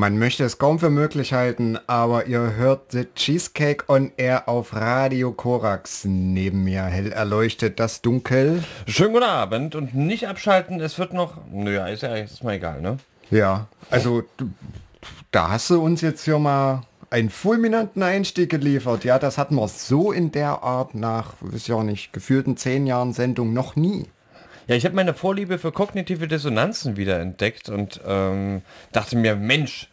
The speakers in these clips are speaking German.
Man möchte es kaum für möglich halten, aber ihr hört The Cheesecake on Air auf Radio Korax. Neben mir hell erleuchtet das Dunkel. Schönen guten Abend und nicht abschalten, es wird noch... Naja, ist ja ist mal egal, ne? Ja, also da hast du uns jetzt hier mal einen fulminanten Einstieg geliefert. Ja, das hatten wir so in der Art nach, ist ja nicht, gefühlten zehn Jahren Sendung noch nie. Ja, ich habe meine Vorliebe für kognitive Dissonanzen wieder entdeckt und ähm, dachte mir, Mensch,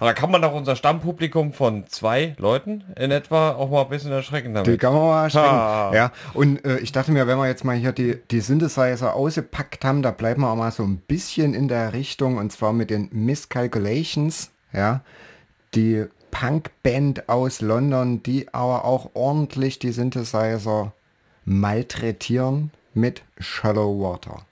da kann man doch unser Stammpublikum von zwei Leuten in etwa auch mal ein bisschen erschrecken damit. Die kann man mal erschrecken. Ha. Ja, und äh, ich dachte mir, wenn wir jetzt mal hier die, die Synthesizer ausgepackt haben, da bleiben wir auch mal so ein bisschen in der Richtung und zwar mit den Miscalculations, ja, die Punkband aus London, die aber auch ordentlich die Synthesizer malträtieren mit Shallow Water.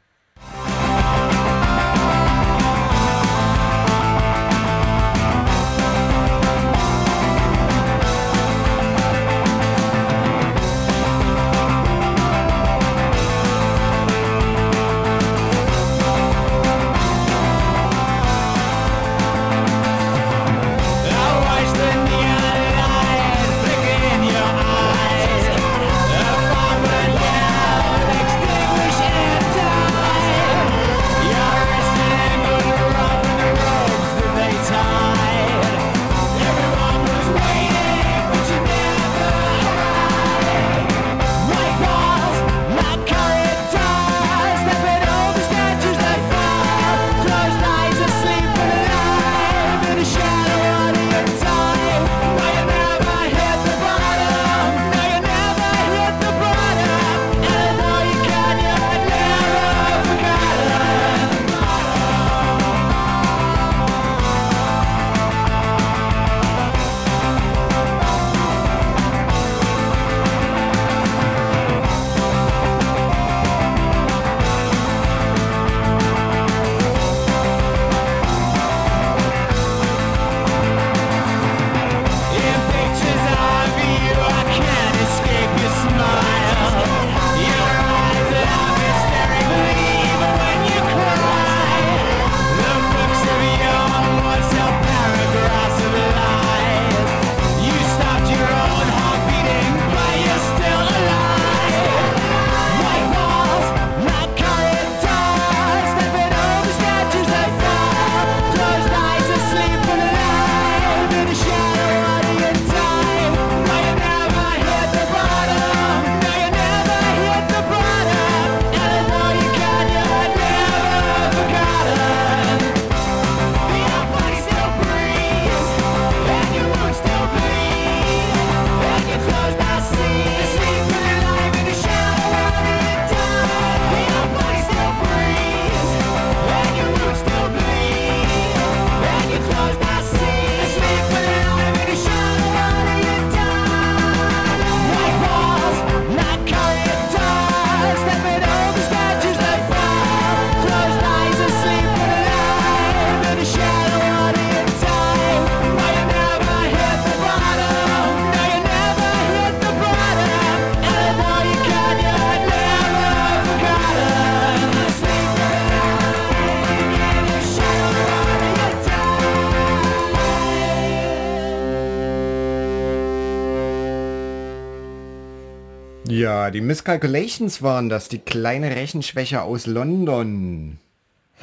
Ja, die Miscalculations waren das, die kleine Rechenschwäche aus London.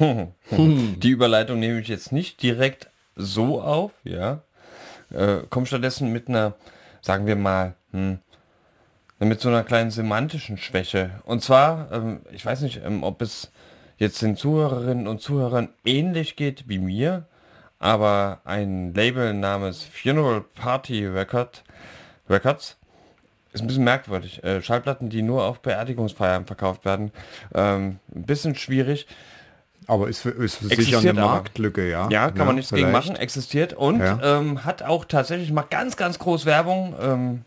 Die Überleitung nehme ich jetzt nicht direkt so auf, ja. Äh, komm stattdessen mit einer, sagen wir mal, hm, mit so einer kleinen semantischen Schwäche. Und zwar, ähm, ich weiß nicht, ähm, ob es jetzt den Zuhörerinnen und Zuhörern ähnlich geht wie mir, aber ein Label namens Funeral Party Record, Records ist ein bisschen merkwürdig. Äh, Schallplatten, die nur auf Beerdigungsfeiern verkauft werden, ähm, ein bisschen schwierig. Aber ist, für, ist für sicher eine Marktlücke, ja. Ja, kann ja, man nichts vielleicht. gegen machen, existiert und ja. ähm, hat auch tatsächlich mal ganz, ganz groß Werbung ähm,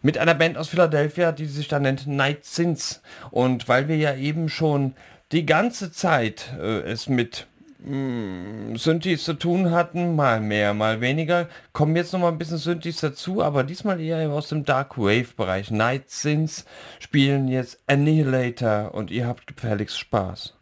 mit einer Band aus Philadelphia, die sich da nennt Night Sins. Und weil wir ja eben schon die ganze Zeit äh, es mit Synthes zu tun hatten, mal mehr, mal weniger. Kommen jetzt noch mal ein bisschen Synthes dazu, aber diesmal eher aus dem Dark Wave Bereich. Night Sins spielen jetzt Annihilator und ihr habt gefälligst Spaß.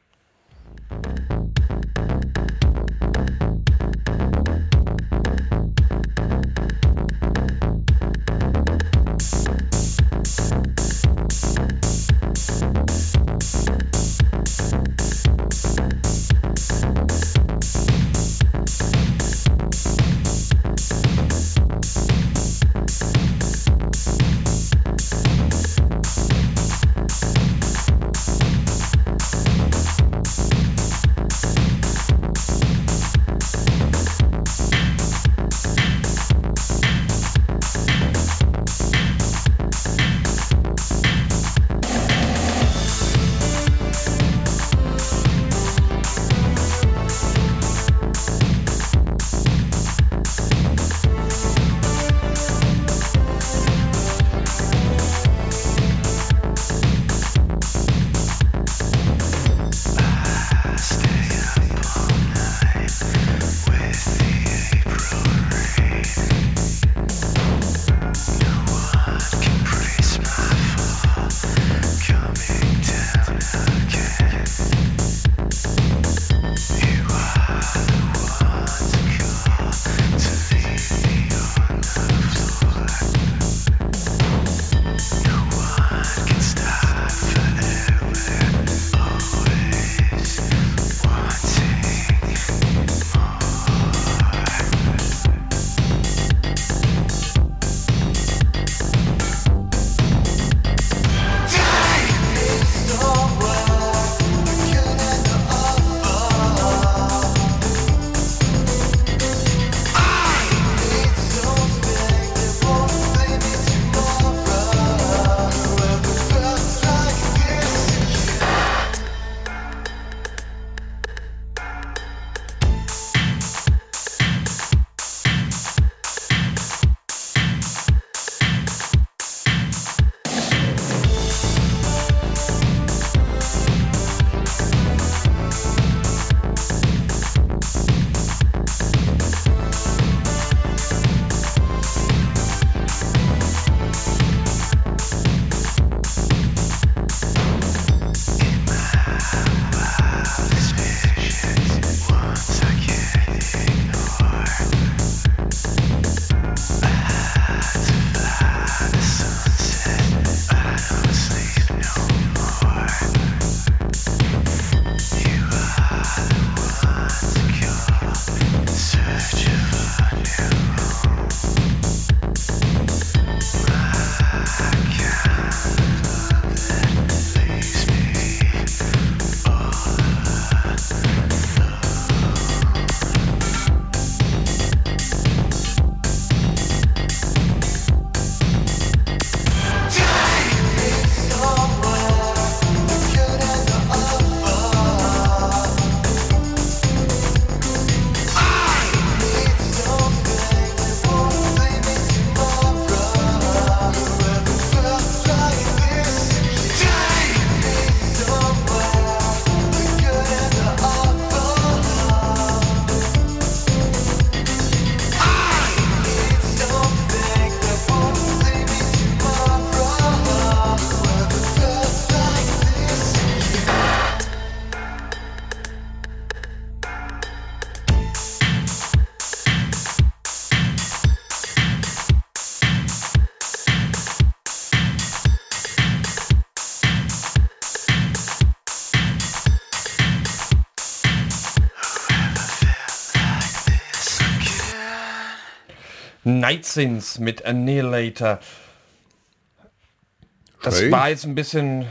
Night Sins mit Annihilator. Das Schön. war jetzt ein bisschen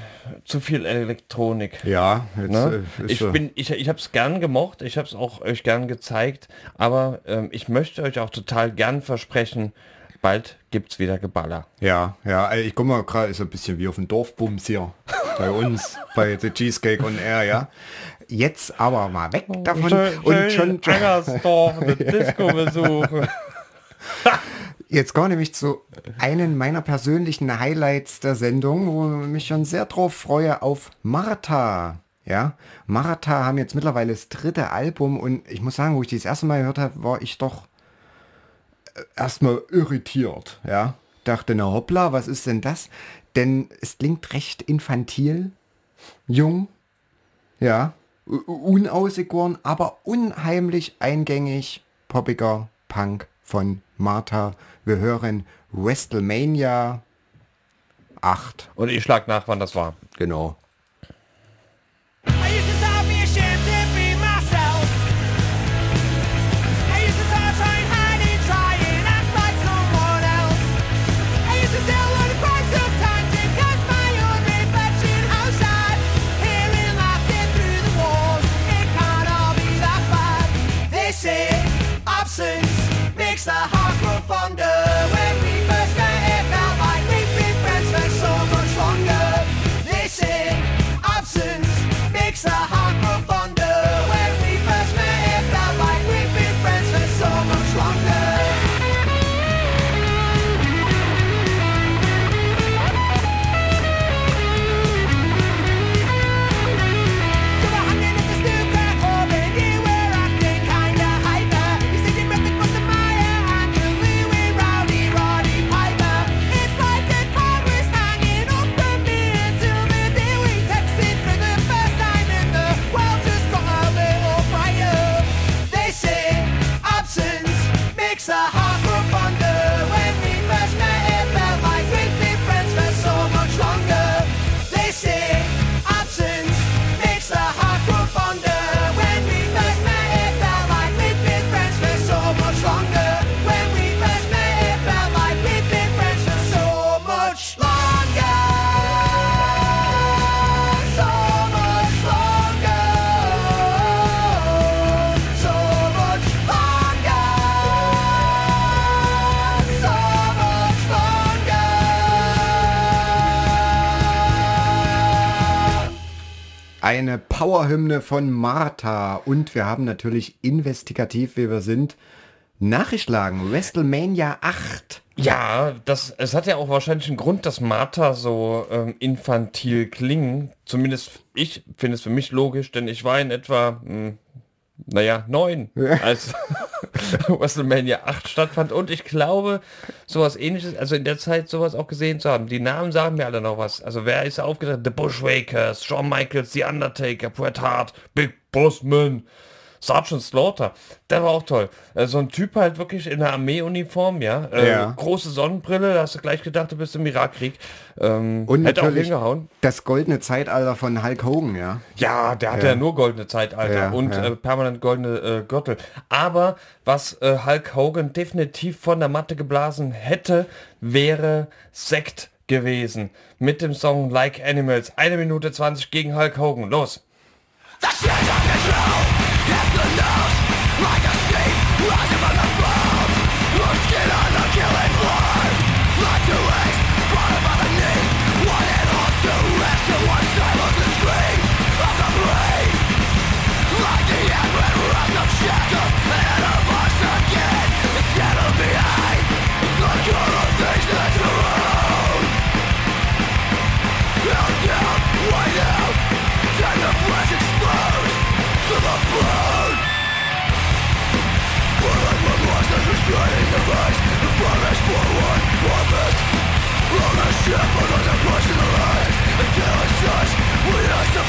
zu viel Elektronik. Ja, jetzt, Ne? äh, ist Ich so- bin, ich, ich habe es gern gemocht, ich habe es auch euch gern gezeigt, aber ähm, ich möchte euch auch total gern versprechen, bald gibt's wieder Geballer. Ja, ja, ey, ich guck mal gerade, ist ein bisschen wie auf dem Dorfbums hier bei uns, bei The Cheesecake on Air, ja. Jetzt aber mal weg davon und schon, Angersdorf, eine Disco besuchen. Jetzt kommen wir nämlich zu einem meiner persönlichen Highlights der Sendung, wo ich mich schon sehr drauf freue, auf Martha. Ja, Martha haben jetzt mittlerweile das dritte Album und ich muss sagen, wo ich das erste Mal gehört habe, war ich doch äh, erstmal irritiert. Ja, dachte, na hoppla, was ist denn das? Denn es klingt recht infantil, jung, ja, unausgegoren, aber unheimlich eingängig, poppiger Punk von Martha. Wir hören WrestleMania 8. Und ich schlag nach, wann das war. Genau. Eine Powerhymne von Martha und wir haben natürlich investigativ, wie wir sind, nachgeschlagen. WrestleMania 8. Ja, das, es hat ja auch wahrscheinlich einen Grund, dass Martha so ähm, infantil klingen. Zumindest ich finde es für mich logisch, denn ich war in etwa, hm, naja, neun, als WrestleMania 8 stattfand. Und ich glaube, sowas ähnliches, also in der Zeit sowas auch gesehen zu haben. Die Namen sagen mir alle noch was. Also wer ist aufgetreten? The Bushwakers, Shawn Michaels, The Undertaker, Bret Hart, Big Bossman. Sergeant Slaughter, der war auch toll. Äh, so ein Typ halt wirklich in der Armeeuniform, ja. Äh, Ja. Große Sonnenbrille, da hast du gleich gedacht, du bist im Irakkrieg. Ähm, Und hätte auch natürlich hingehauen. das goldene Zeitalter von Hulk Hogan, ja. Ja, der hatte ja, nur goldene Zeitalter Ja, und ja. Äh, permanent goldene äh, Gürtel. Aber was äh, Hulk Hogan definitiv von der Matte geblasen hätte, wäre Sekt gewesen. Mit dem Song Like Animals. Eine Minute 20 gegen Hulk Hogan. Los.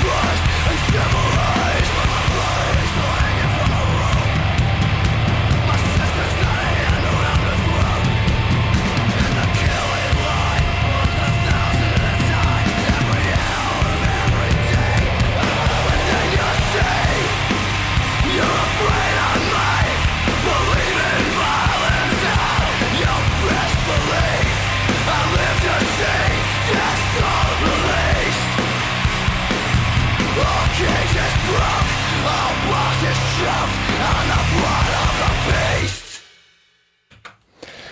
trust and civil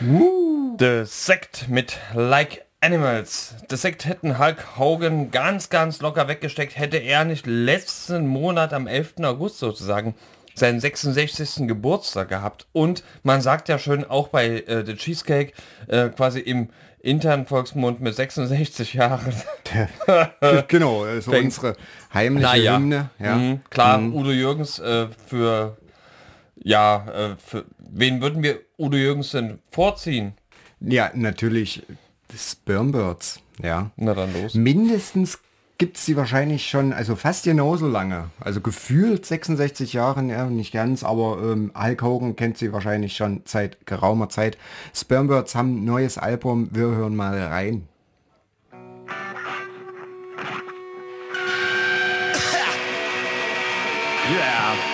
The Sect mit Like Animals. The Sect hätten Hulk Hogan ganz, ganz locker weggesteckt, hätte er nicht letzten Monat am 11. August sozusagen seinen 66. Geburtstag gehabt. Und man sagt ja schön auch bei äh, The Cheesecake äh, quasi im internen Volksmund mit 66 Jahren. genau, also Fängt- unsere heimliche Naja. Hymne. Ja. Mhm, klar, Udo Jürgens äh, für, ja, äh, für, wen würden wir Udo Jürgens denn vorziehen? ja, natürlich Spermbirds. Ja. Na dann los. Mindestens gibt es sie wahrscheinlich schon, also fast genauso lange. Also gefühlt 66 Jahre, ja, nicht ganz, aber ähm, Hulk Hogan kennt sie wahrscheinlich schon seit geraumer Zeit. Spermbirds haben ein neues Album, wir hören mal rein. What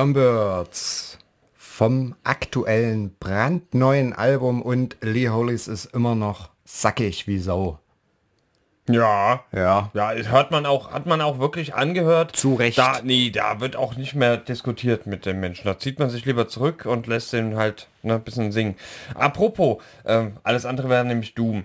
Spermbirds vom aktuellen brandneuen Album und Lee Hollis ist immer noch sackig wie Sau. Ja, Ja. Ja, hört man auch, hat man auch wirklich angehört. Zu Recht. Da, nee, da wird auch nicht mehr diskutiert mit dem Menschen. Da zieht man sich lieber zurück und lässt den halt ne, ein bisschen singen. Apropos, ähm, alles andere wäre nämlich Doom.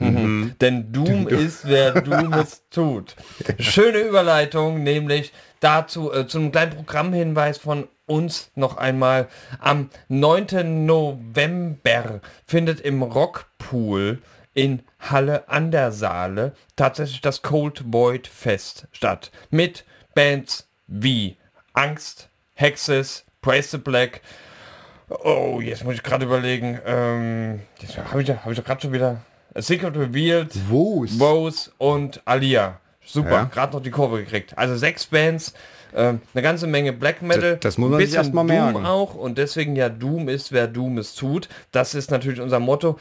Mhm. Denn Doom ist, wer Doom es tut. Schöne Überleitung, nämlich dazu, äh, zu einem kleinen Programmhinweis von uns noch einmal. Am 9. November findet im Rockpool in Halle an der Saale tatsächlich das Cold Void Fest statt. Mit Bands wie Angst, Hexes, Praise the Black. Oh, jetzt muss ich gerade überlegen. Ähm, habe ich, hab ich doch gerade schon wieder A Secret Revealed, Wo's? Woes und Alia. Super, Ja. gerade noch die Kurve gekriegt. Also sechs Bands, ähm, eine ganze Menge Black Metal. Das- das muss man ein sich bisschen erst mal Doom merken. auch und deswegen ja Doom ist, wer Doom es tut. Das ist natürlich unser Motto.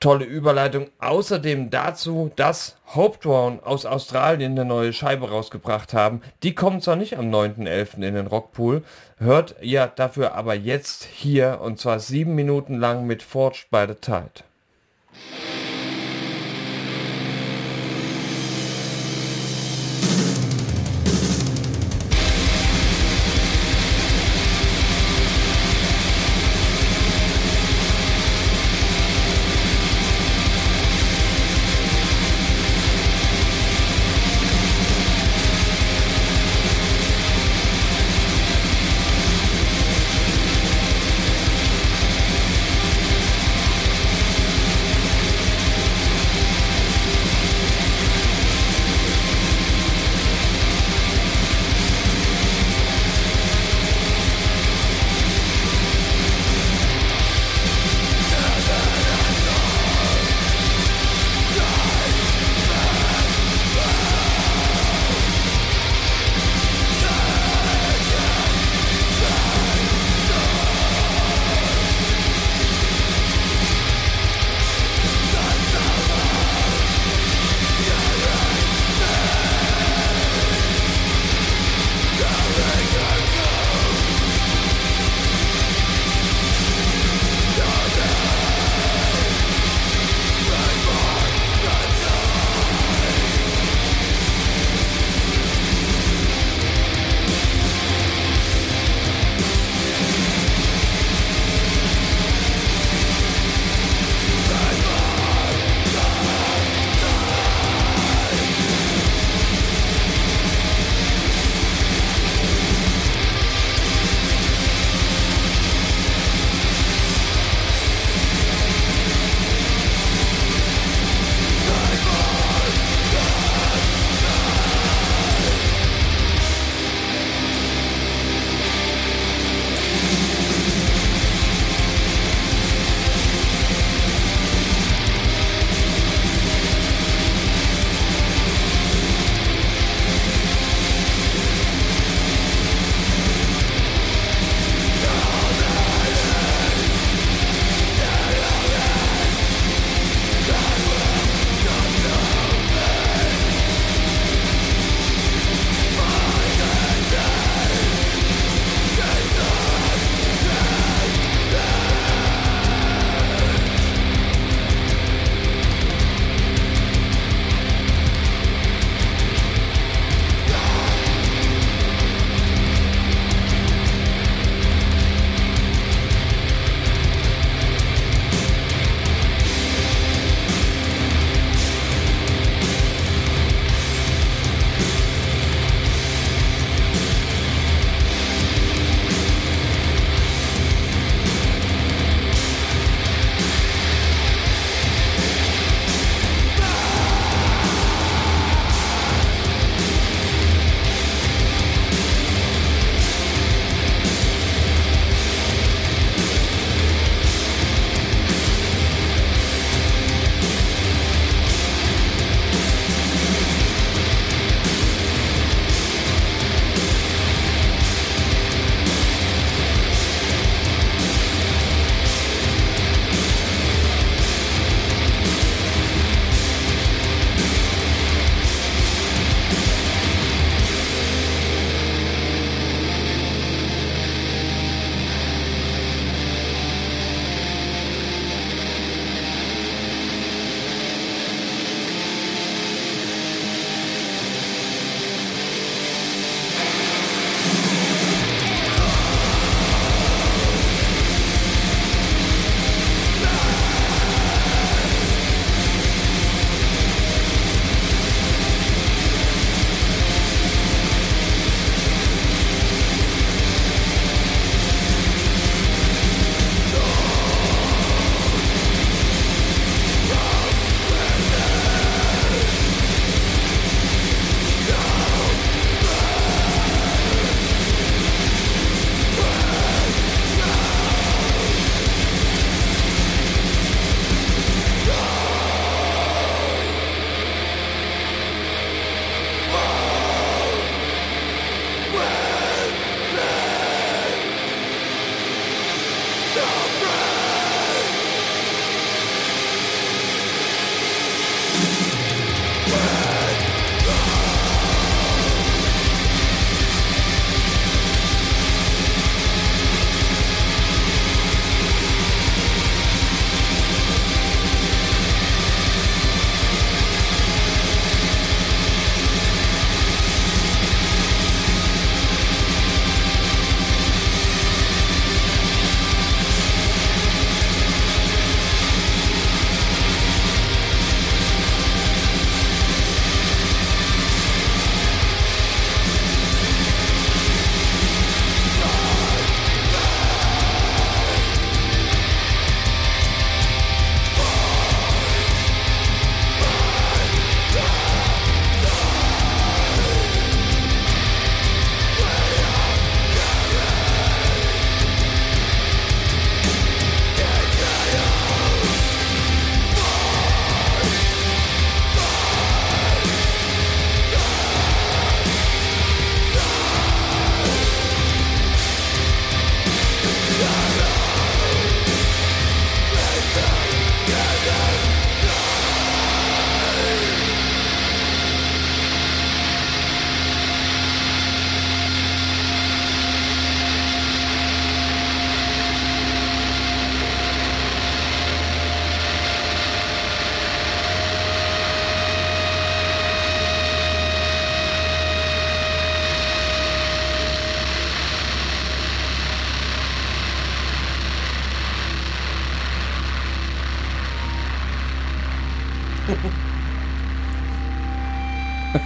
Tolle Überleitung. Außerdem dazu, dass Hope Drown aus Australien eine neue Scheibe rausgebracht haben. Die kommt zwar nicht am 9.11. in den Rockpool, hört ihr dafür aber jetzt hier und zwar sieben Minuten lang mit Forged by the Tide.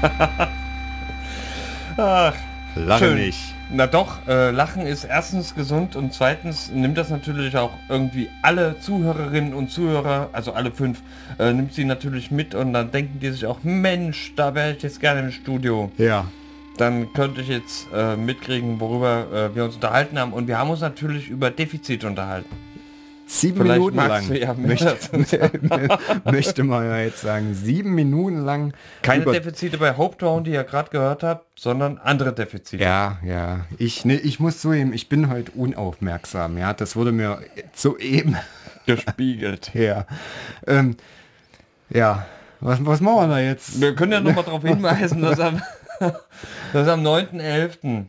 Ach, Lache Schön. nicht. Na doch, äh, Lachen ist erstens gesund und zweitens nimmt das natürlich auch irgendwie alle Zuhörerinnen und Zuhörer, also alle fünf, äh, nimmt sie natürlich mit und dann denken die sich auch, Mensch, da wäre ich jetzt gerne im Studio. Ja. Dann könnte ich jetzt äh, mitkriegen, worüber äh, wir uns unterhalten haben. Und wir haben uns natürlich über Defizit unterhalten. Sieben Vielleicht Minuten lang. ja möchte, möchte man ja jetzt sagen. Sieben Minuten lang. Keine Defizite bei Hopetown, die ihr gerade gehört habt, sondern andere Defizite. Ja, ja. Ich, ne, ich muss zugeben, ich bin heute unaufmerksam. Ja, das wurde mir soeben Gespiegelt. her. Ähm, ja, was, was machen wir da jetzt? Wir können ja noch mal darauf hinweisen, dass am, dass am 9.11.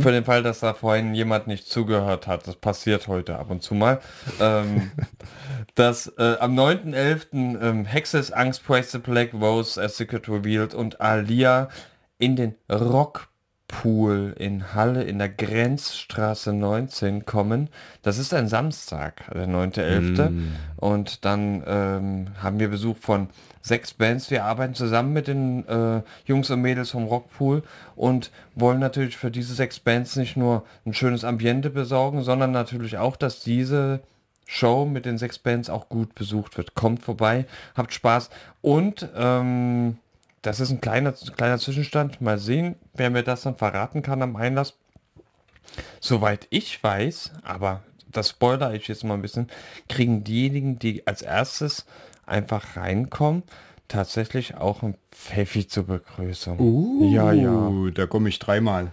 Für den Fall, dass da vorhin jemand nicht zugehört hat, das passiert heute ab und zu mal, ähm, dass äh, am 9.11. Ähm, Hexes Angst, Praise the Black, Rose, As Secret Revealed und Alia in den Rockpool in Halle in der Grenzstraße 19 kommen. Das ist ein Samstag, der 9.11. Und dann ähm, haben wir Besuch von sechs Bands. Wir arbeiten zusammen mit den äh, Jungs und Mädels vom Rockpool und wollen natürlich für diese sechs Bands nicht nur ein schönes Ambiente besorgen, sondern natürlich auch, dass diese Show mit den sechs Bands auch gut besucht wird. Kommt vorbei, habt Spaß und ähm, das ist ein kleiner, kleiner Zwischenstand. Mal sehen, wer mir das dann verraten kann am Einlass. Soweit ich weiß, aber das spoiler ich jetzt mal ein bisschen, kriegen diejenigen, die als erstes einfach reinkommen, tatsächlich auch ein Pfeffi zur Begrüßung. Ja, ja. Uh, da komme ich dreimal.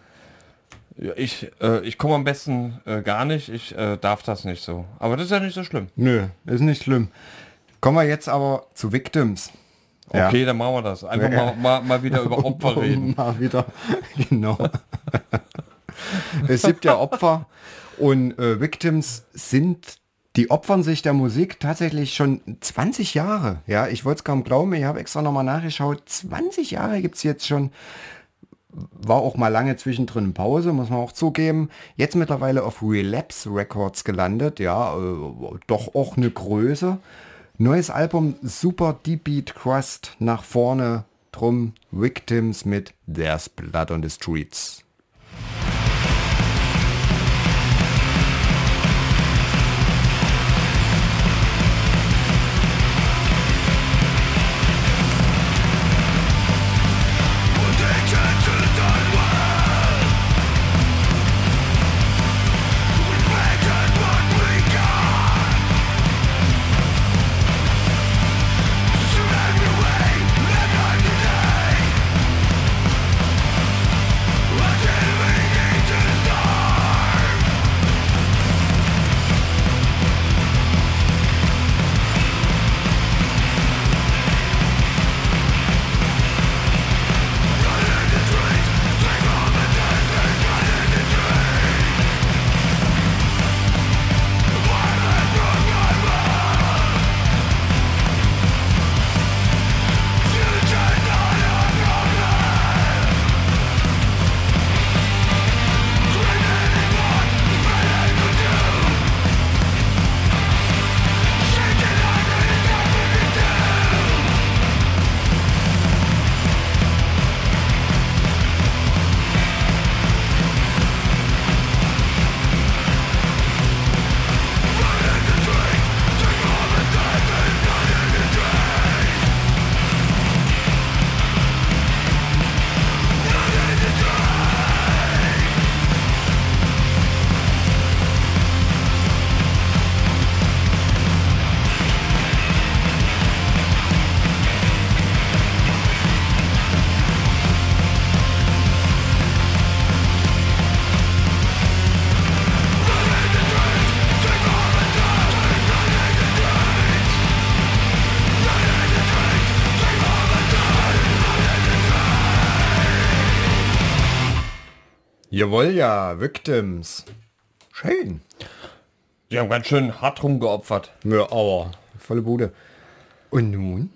Ja, Ich, äh, ich komme am besten äh, gar nicht, ich äh, darf das nicht so. Aber das ist ja nicht so schlimm. Nö, ist nicht schlimm. Kommen wir jetzt aber zu Victims. Ja. Okay, dann machen wir das. Einfach Ja. mal, mal, mal wieder über Opfer reden. Mal wieder, genau. es gibt ja Opfer und äh, Victims sind, die opfern sich der Musik tatsächlich schon 20 Jahre. Ja, ich wollte es kaum glauben, ich habe extra nochmal nachgeschaut. 20 Jahre gibt es jetzt schon. War auch mal lange zwischendrin Pause, muss man auch zugeben. Jetzt mittlerweile auf Relapse Records gelandet, ja, äh, doch auch eine Größe. Neues Album, super Deep Beat Crust nach vorne, drum Victims mit There's Blood on the Streets. Jawohl, ja, Victims. Schön. Die haben ganz schön hart rumgeopfert. Ja, aber volle Bude. Und nun?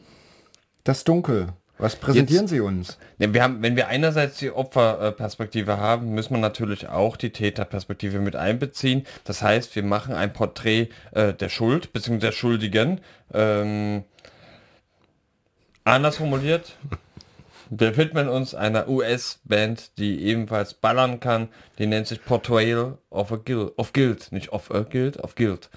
Das Dunkel. Was präsentieren Jetzt- Sie uns? Wir haben, wenn wir einerseits die Opferperspektive haben, müssen wir natürlich auch die Täterperspektive mit einbeziehen. Das heißt, wir machen ein Porträt äh, der Schuld bzw. der Schuldigen. Ähm, Anders formuliert, wir widmen uns einer US-Band, die ebenfalls ballern kann. Die nennt sich Portrayal of a Guild. Of Guild, nicht of a Guild, of Guild.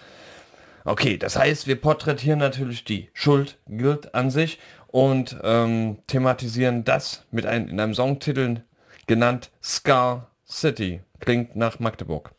Okay, das heißt, wir porträtieren natürlich die Schuld, Guild an sich und ähm, thematisieren das mit einem, in einem Songtitel genannt Scar City. Klingt nach Magdeburg.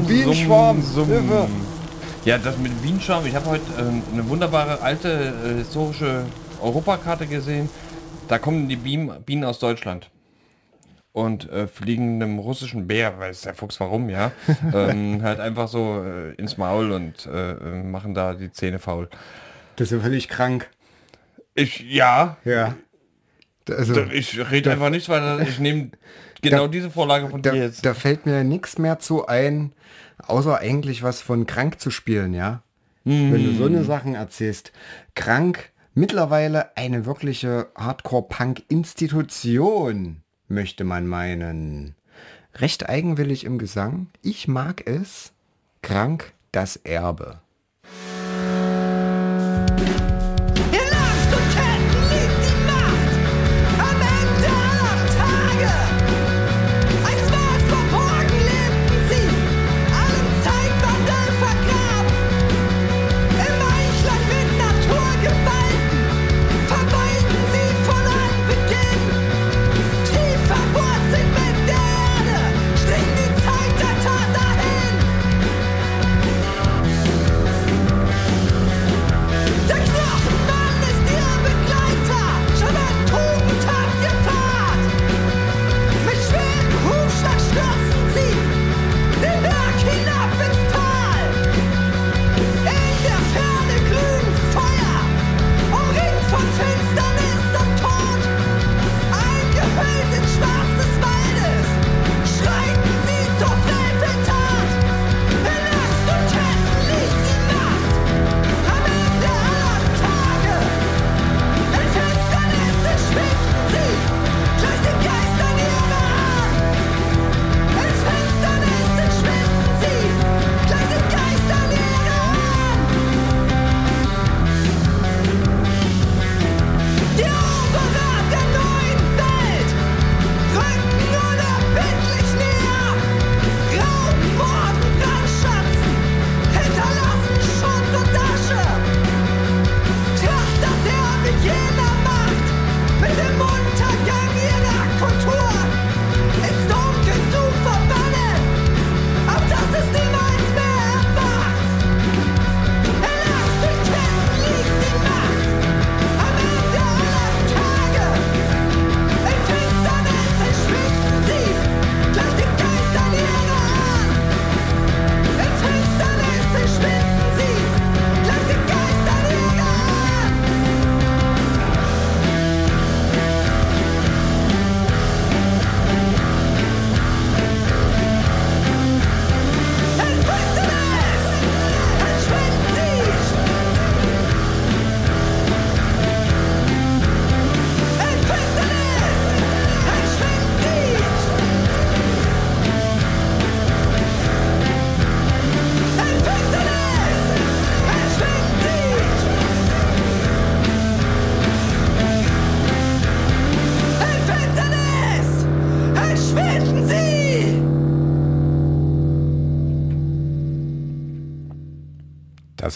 Bienenschwarm, Summ, Hilfe. Ja, das mit dem Bienenschwarm. Ich habe heute ähm, eine wunderbare alte äh, historische Europakarte gesehen. Da kommen die Bienen, Bienen aus Deutschland und äh, fliegen einem russischen Bär, weiß der Fuchs warum, ja, ähm, halt einfach so äh, ins Maul und äh, äh, machen da die Zähne faul. Das ist ja völlig krank. Ich, ja, Ja. Also, ich rede einfach nicht, weil ich nehme genau Da- diese Vorlage von da, dir jetzt. da fällt mir nichts mehr zu ein, außer eigentlich was von krank zu spielen, ja. Wenn du so eine Sachen erzählst. Krank, mittlerweile eine wirkliche Hardcore-Punk-Institution, möchte man meinen. Recht eigenwillig im Gesang. Ich mag es. Krank, das Erbe.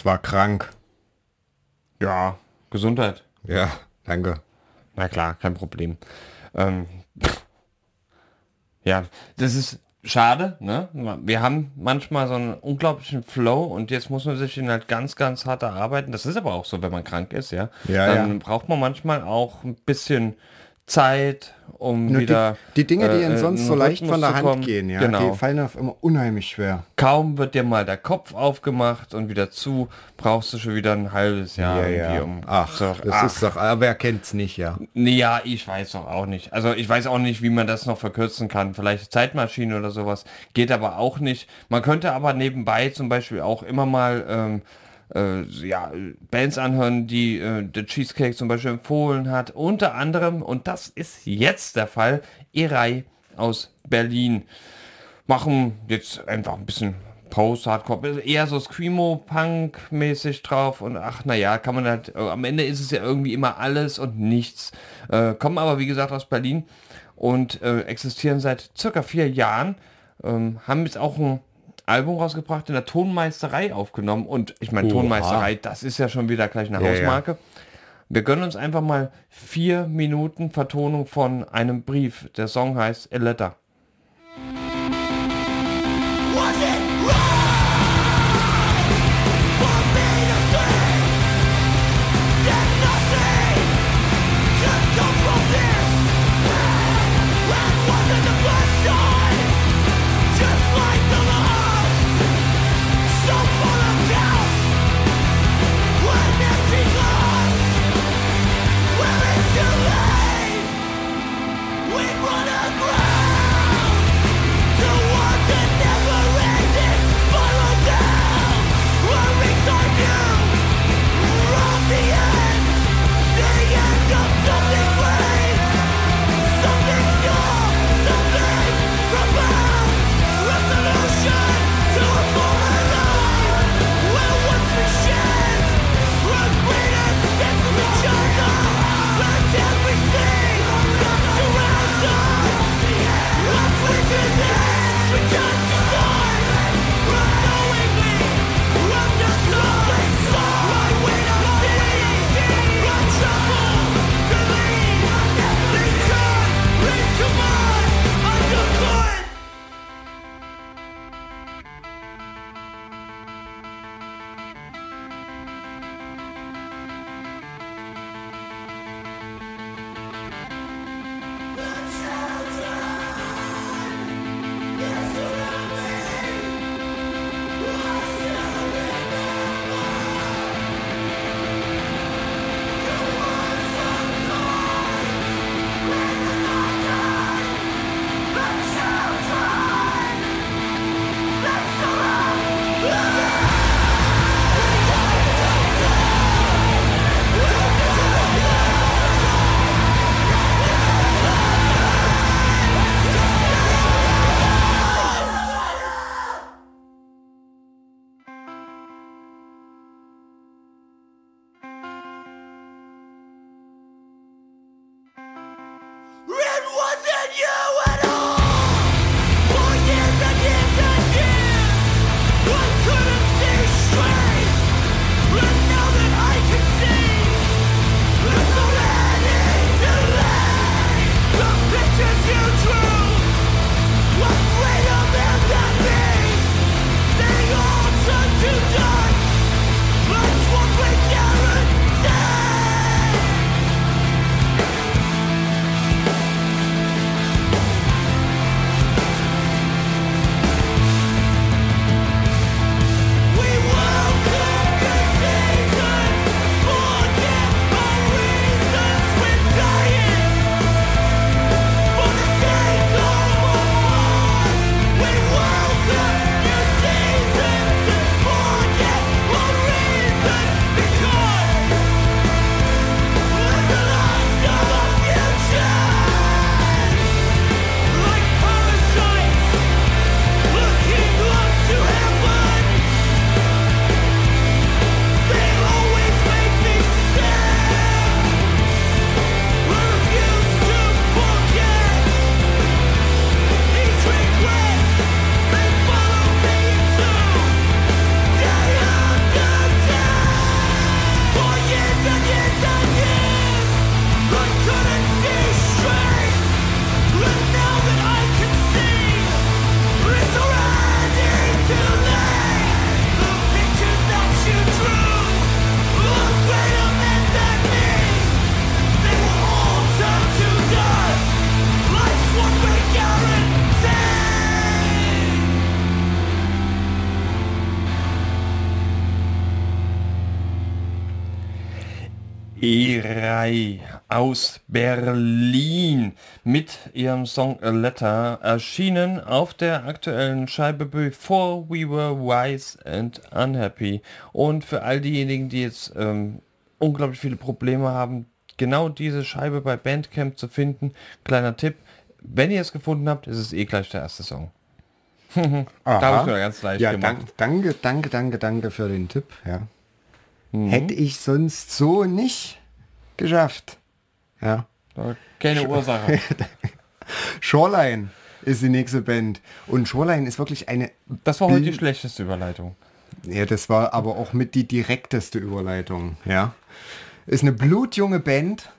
War krank. Ja, Gesundheit. Ja, danke. Na klar, kein Problem. Ähm, ja, das ist schade, ne? Wir haben manchmal so einen unglaublichen Flow und jetzt muss man sich den halt ganz, ganz hart erarbeiten. Das ist aber auch so, wenn man krank ist, ja. Ja, Dann ja. braucht man manchmal auch ein bisschen Zeit, um Nur wieder. die, die Dinge, die äh, ihnen sonst so leicht Rhythmus von der Hand kommen. gehen, ja, Genau. die fallen auf immer unheimlich schwer. Kaum wird dir mal der Kopf aufgemacht und wieder zu, brauchst du schon wieder ein halbes Jahr irgendwie um. Ach, so, das ach, ist doch, aber wer kennt's nicht, ja. Ja, ich weiß doch auch nicht. Also ich weiß auch nicht, wie man das noch verkürzen kann. Vielleicht Zeitmaschine oder sowas. Geht aber auch nicht. Man könnte aber nebenbei zum Beispiel auch immer mal ähm, äh, ja, Bands anhören, die äh, The Cheesecake zum Beispiel empfohlen hat. Unter anderem, und das ist jetzt der Fall, Erei aus Berlin. Machen jetzt einfach ein bisschen Post-Hardcore, eher so Screamo-Punk-mäßig drauf und ach naja, kann man halt, äh, am Ende ist es ja irgendwie immer alles und nichts. Äh, kommen aber wie gesagt aus Berlin und äh, existieren seit circa vier Jahren, ähm, haben jetzt auch ein Album rausgebracht, in der Tonmeisterei aufgenommen und ich meine. Tonmeisterei, das ist ja schon wieder gleich eine Ja, ja. Hausmarke. Wir gönnen uns einfach mal vier Minuten Vertonung von einem Brief. Der Song heißt A Letter. Aus Berlin mit ihrem Song A Letter erschienen auf der aktuellen Scheibe Before We Were Wise and Unhappy. Und für all diejenigen, die jetzt ähm, unglaublich viele Probleme haben, genau diese Scheibe bei Bandcamp zu finden, kleiner Tipp, wenn ihr es gefunden habt, ist es eh gleich der erste Song. da habe ich ganz leicht ja, gemacht. dank, danke, danke, danke, danke für den Tipp. Ja. Mhm. Hätte ich sonst so nicht geschafft. Ja. Keine Ursache. Shoreline ist die nächste Band. Und Shoreline ist wirklich eine... Das war heute die schlechteste Überleitung. Ja, das war aber auch mit die direkteste Überleitung. Ja. Ist eine blutjunge Band.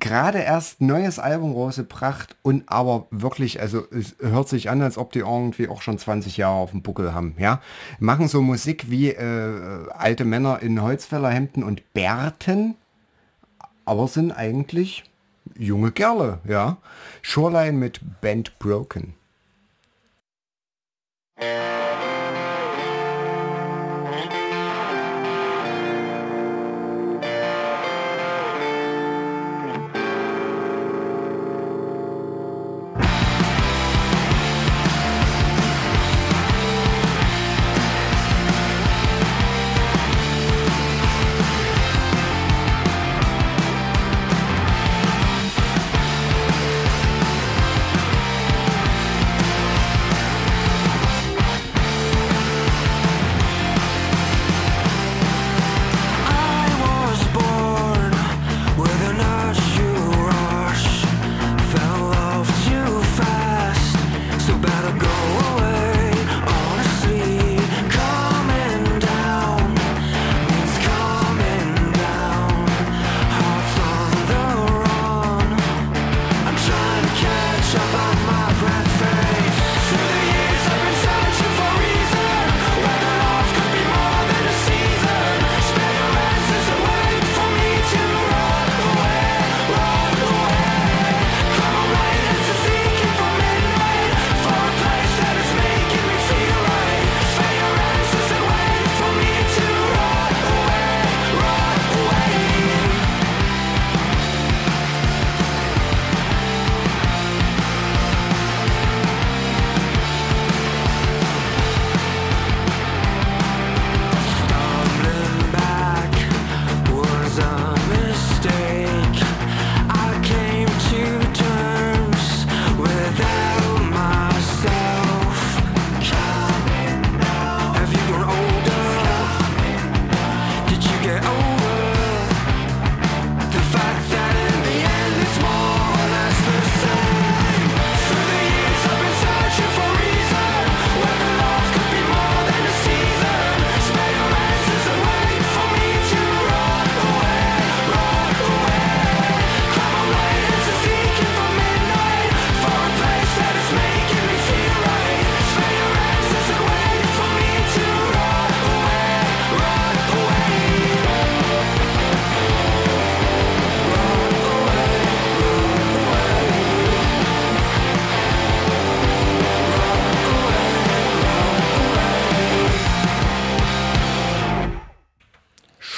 Gerade erst neues Album rausgebracht und aber wirklich, also es hört sich an, als ob die irgendwie auch schon 20 Jahre auf dem Buckel haben, ja. Machen so Musik wie äh, alte Männer in Holzfällerhemden und Bärten, aber sind eigentlich junge Kerle, ja. Shoreline mit Band Broken.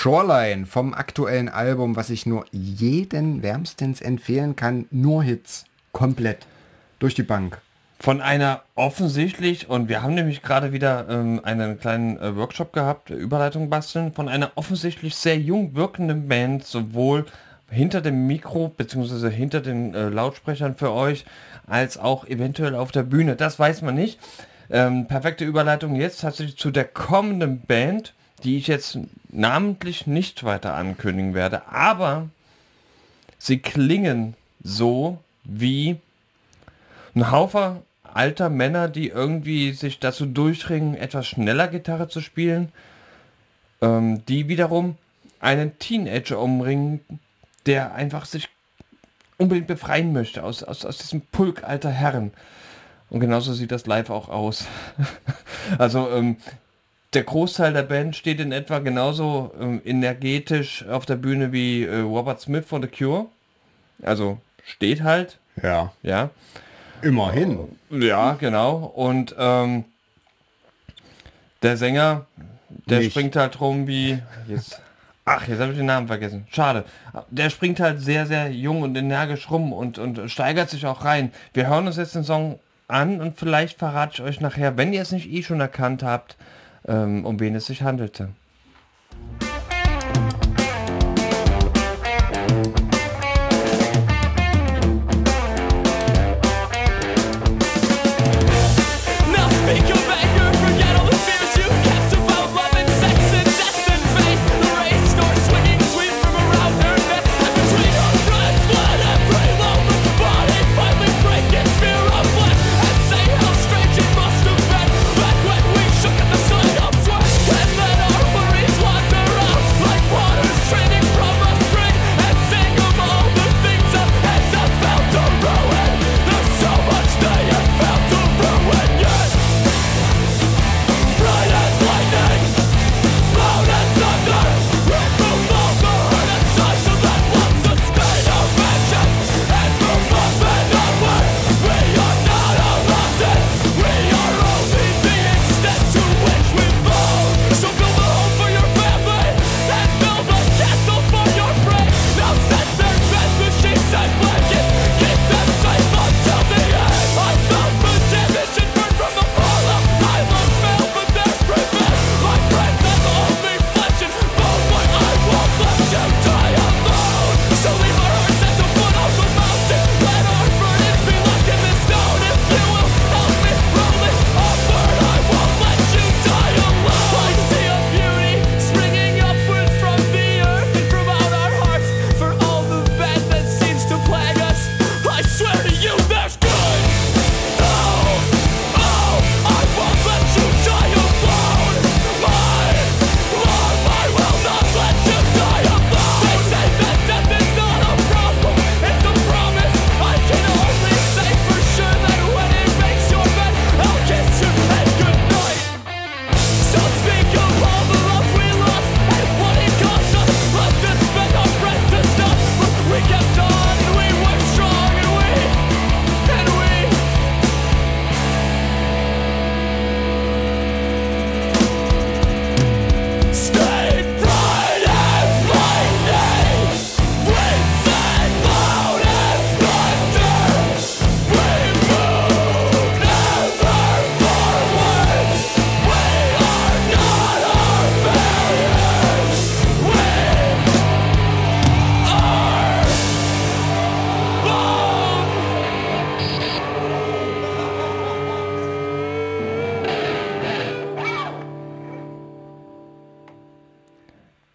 Shoreline vom aktuellen Album, was ich nur jeden wärmstens empfehlen kann. Nur Hits. Komplett. Durch die Bank. Von einer offensichtlich, und wir haben nämlich gerade wieder ähm, einen kleinen äh, Workshop gehabt, äh, Überleitung basteln, von einer offensichtlich sehr jung wirkenden Band, sowohl hinter dem Mikro bzw. hinter den äh, Lautsprechern für euch, als auch eventuell auf der Bühne. Das weiß man nicht. Ähm, perfekte Überleitung jetzt tatsächlich zu der kommenden Band, die ich jetzt namentlich nicht weiter ankündigen werde, aber sie klingen so wie ein Haufen alter Männer, die irgendwie sich dazu durchringen, etwas schneller Gitarre zu spielen, ähm, die wiederum einen Teenager umringen, der einfach sich unbedingt befreien möchte aus, aus, aus diesem Pulk alter Herren. Und genauso sieht das live auch aus. also ähm, der Großteil der Band steht in etwa genauso ähm, energetisch auf der Bühne wie äh, Robert Smith von The Cure. Also steht halt, Ja. ja. Immerhin. Ja, genau. Und ähm, der Sänger, der Nicht. springt halt rum wie, jetzt Ach, jetzt habe ich den Namen vergessen. Schade. Der springt halt sehr, sehr jung und energisch rum und, und steigert sich auch rein. Wir hören uns jetzt den Song an und vielleicht verrate ich euch nachher, wenn ihr es nicht eh schon erkannt habt, um wen es sich handelte.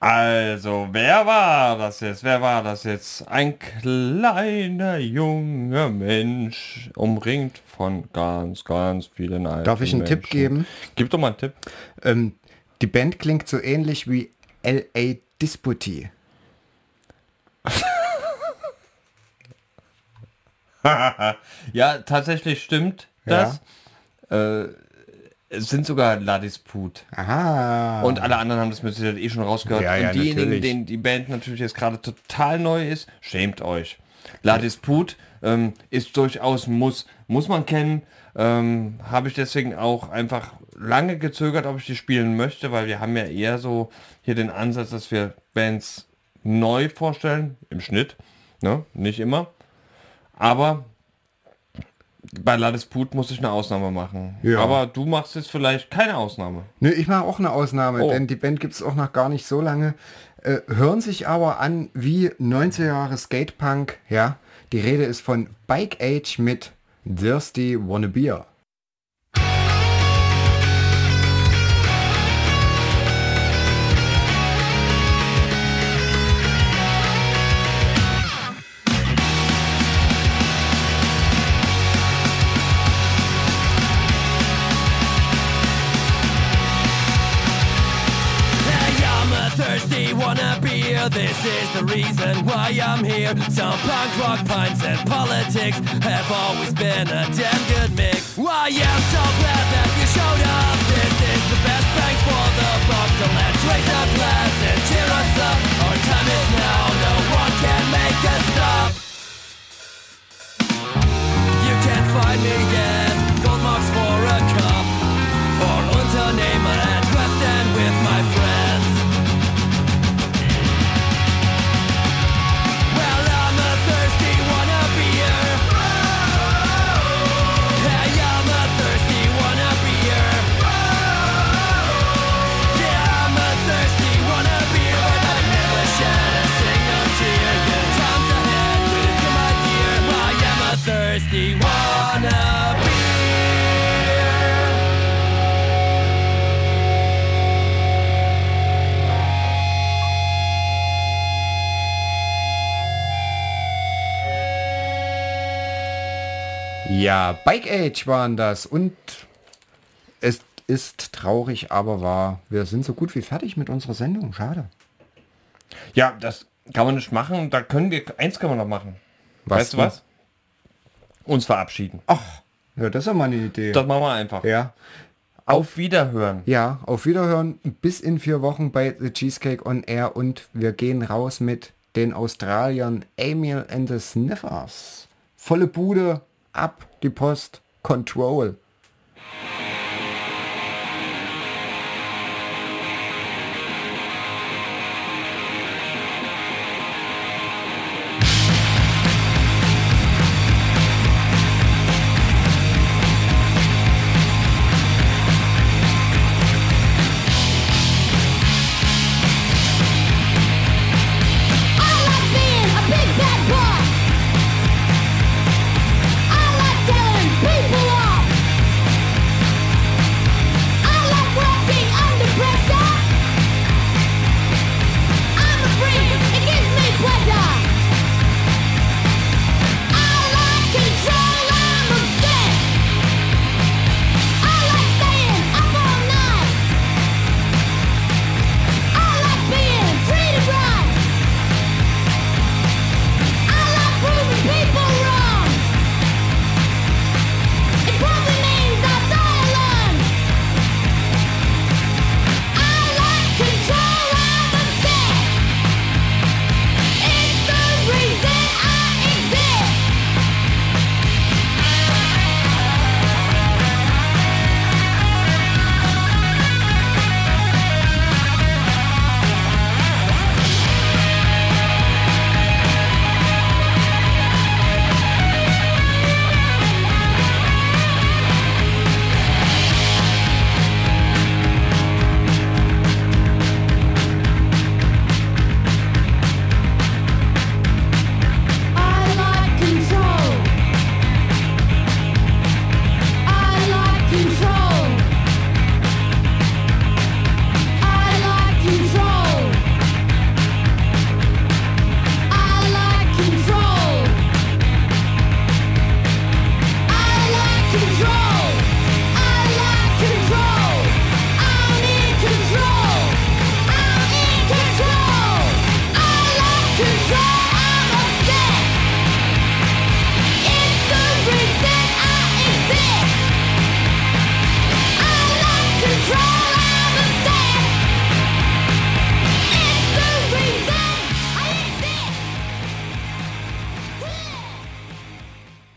Also, wer war das jetzt? Wer war das jetzt? Ein kleiner junger Mensch, umringt von ganz, ganz vielen alten Darf ich einen Tipp Menschen. geben? Gib doch mal einen Tipp. Ähm, die Band klingt so ähnlich wie L.A. Disputee. Ja, tatsächlich stimmt das. Äh, es sind sogar La Dispute. Aha. Und alle anderen haben das mit Sicherheit eh schon rausgehört. Ja, ja, und diejenigen, natürlich. denen die Band natürlich jetzt gerade total neu ist, schämt euch. La Dispute ähm, ist durchaus ein Muss. Muss man kennen. Ähm, Habe ich deswegen auch einfach lange gezögert, ob ich die spielen möchte, weil wir haben ja eher so hier den Ansatz, dass wir Bands neu vorstellen, im Schnitt. Ne? Nicht immer. Aber bei La Dispute muss ich eine Ausnahme machen. Ja. Aber du machst jetzt vielleicht keine Ausnahme. Nö, ich mache auch eine Ausnahme, Oh. denn die Band gibt es auch noch gar nicht so lange. Äh, hören sich aber an wie 90er Jahre Skatepunk. Ja, die Rede ist von Bike Age mit Thirsty Wanna Beer. The reason why I'm here. Some punk rock pints and politics have always been a damn good mix. Why I'm so glad that you showed up. This is the best bang for the buck. So let's raise a glass and cheer us up. Our time is now. No one can make us stop. Ja, Bike Age waren das und es ist traurig, aber wahr. Wir sind so gut wie fertig mit unserer Sendung. Schade. Ja, das kann man nicht machen. Da können wir, eins können wir noch machen. Was weißt du noch? was? Uns verabschieden. Ach, ja, das ist ja mal eine Idee. Das machen wir einfach. Ja. Auf Wiederhören. Ja, auf Wiederhören bis in vier Wochen bei The Cheesecake on Air und wir gehen raus mit den Australiern Emil and the Sniffers. Volle Bude, ab die Post, Control.